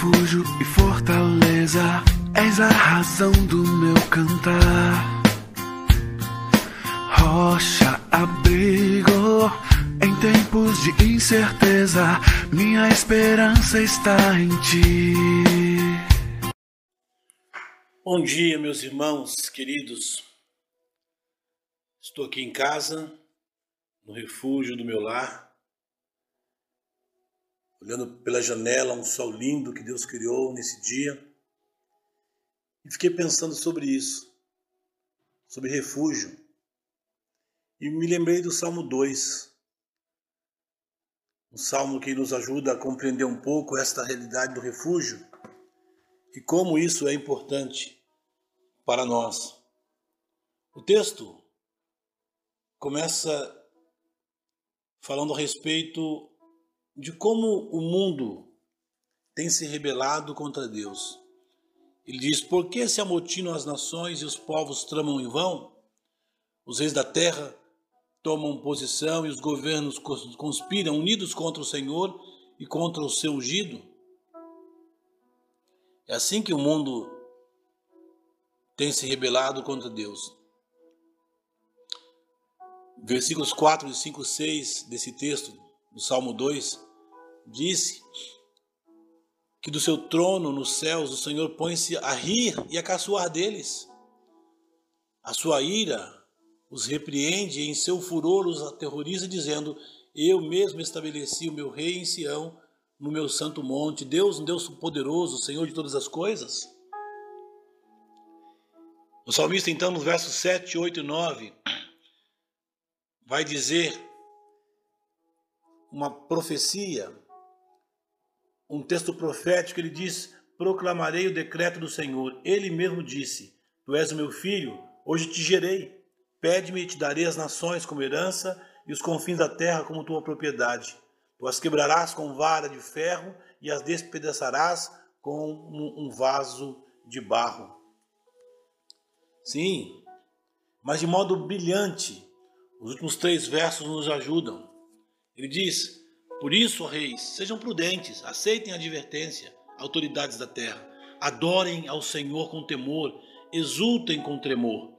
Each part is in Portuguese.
refúgio e fortaleza, és a razão do meu cantar. Rocha, abrigo, em tempos de incerteza, minha esperança está em ti. Bom dia, meus irmãos queridos. Estou aqui em casa, no refúgio do meu lar olhando pela janela um sol lindo que Deus criou nesse dia. E fiquei pensando sobre isso, sobre refúgio. E me lembrei do Salmo 2, um salmo que nos ajuda a compreender um pouco esta realidade do refúgio e como isso é importante para nós. O texto começa falando a respeito de como o mundo tem se rebelado contra Deus. Ele diz: Por que se amotinam as nações e os povos tramam em vão? Os reis da terra tomam posição e os governos conspiram unidos contra o Senhor e contra o seu ungido. É assim que o mundo tem se rebelado contra Deus. Versículos 4, 5, 6 desse texto, do Salmo 2, disse que do seu trono nos céus o Senhor põe-se a rir e a caçoar deles. A sua ira os repreende e em seu furor os aterroriza, dizendo: Eu mesmo estabeleci o meu rei em Sião, no meu santo monte. Deus, um Deus poderoso, Senhor de todas as coisas. O salmista, então, nos versos 7, 8 e 9, vai dizer uma profecia um texto profético, ele diz: Proclamarei o decreto do Senhor. Ele mesmo disse: Tu és o meu filho, hoje te gerei. Pede-me e te darei as nações como herança e os confins da terra como tua propriedade. Tu as quebrarás com vara de ferro e as despedaçarás com um vaso de barro. Sim, mas de modo brilhante, os últimos três versos nos ajudam. Ele diz: por isso, reis, sejam prudentes, aceitem a advertência, autoridades da terra. Adorem ao Senhor com temor, exultem com tremor.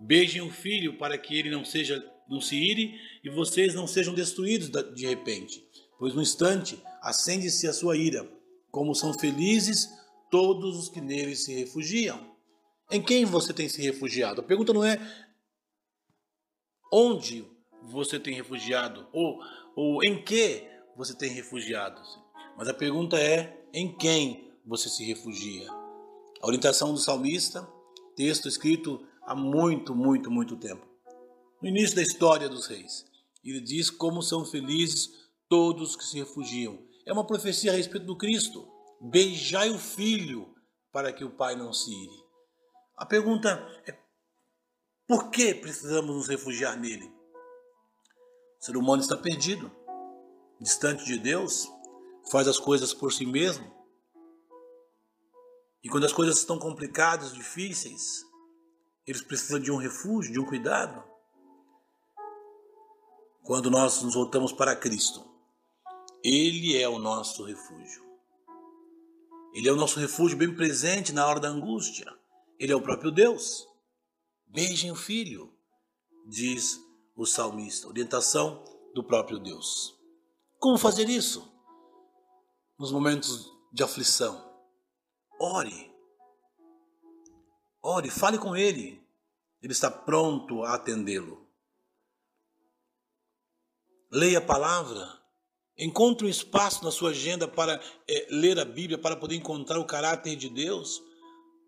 Beijem o filho para que ele não seja não se ire e vocês não sejam destruídos de repente, pois no instante acende-se a sua ira. Como são felizes todos os que nele se refugiam. Em quem você tem se refugiado? A pergunta não é onde você tem refugiado ou, ou em que você tem refugiados. Mas a pergunta é: em quem você se refugia? A orientação do salmista, texto escrito há muito, muito, muito tempo. No início da história dos reis, ele diz como são felizes todos que se refugiam. É uma profecia a respeito do Cristo. Beijai o filho para que o pai não se ire. A pergunta é: por que precisamos nos refugiar nele? O ser humano está perdido distante de Deus, faz as coisas por si mesmo. E quando as coisas estão complicadas, difíceis, eles precisam de um refúgio, de um cuidado. Quando nós nos voltamos para Cristo, Ele é o nosso refúgio. Ele é o nosso refúgio bem presente na hora da angústia. Ele é o próprio Deus. Beijem o Filho, diz o salmista. Orientação do próprio Deus. Como fazer isso? Nos momentos de aflição. Ore. Ore, fale com Ele. Ele está pronto a atendê-lo. Leia a palavra. Encontre um espaço na sua agenda para é, ler a Bíblia, para poder encontrar o caráter de Deus,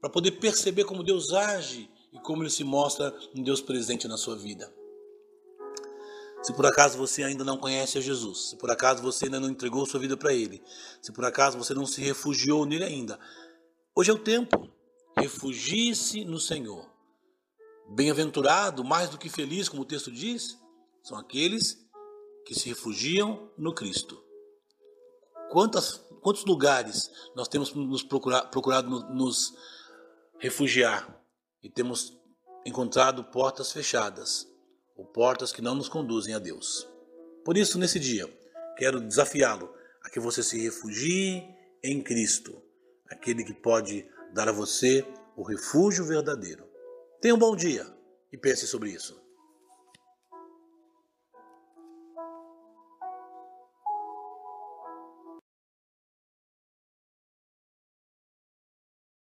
para poder perceber como Deus age e como Ele se mostra um Deus presente na sua vida. Se por acaso você ainda não conhece a Jesus, se por acaso você ainda não entregou sua vida para Ele, se por acaso você não se refugiou nele ainda, hoje é o tempo. Refugie-se no Senhor. Bem-aventurado, mais do que feliz, como o texto diz, são aqueles que se refugiam no Cristo. Quantas, quantos lugares nós temos nos procurado, procurado nos refugiar e temos encontrado portas fechadas ou portas que não nos conduzem a Deus. Por isso, nesse dia, quero desafiá-lo a que você se refugie em Cristo, aquele que pode dar a você o refúgio verdadeiro. Tenha um bom dia e pense sobre isso.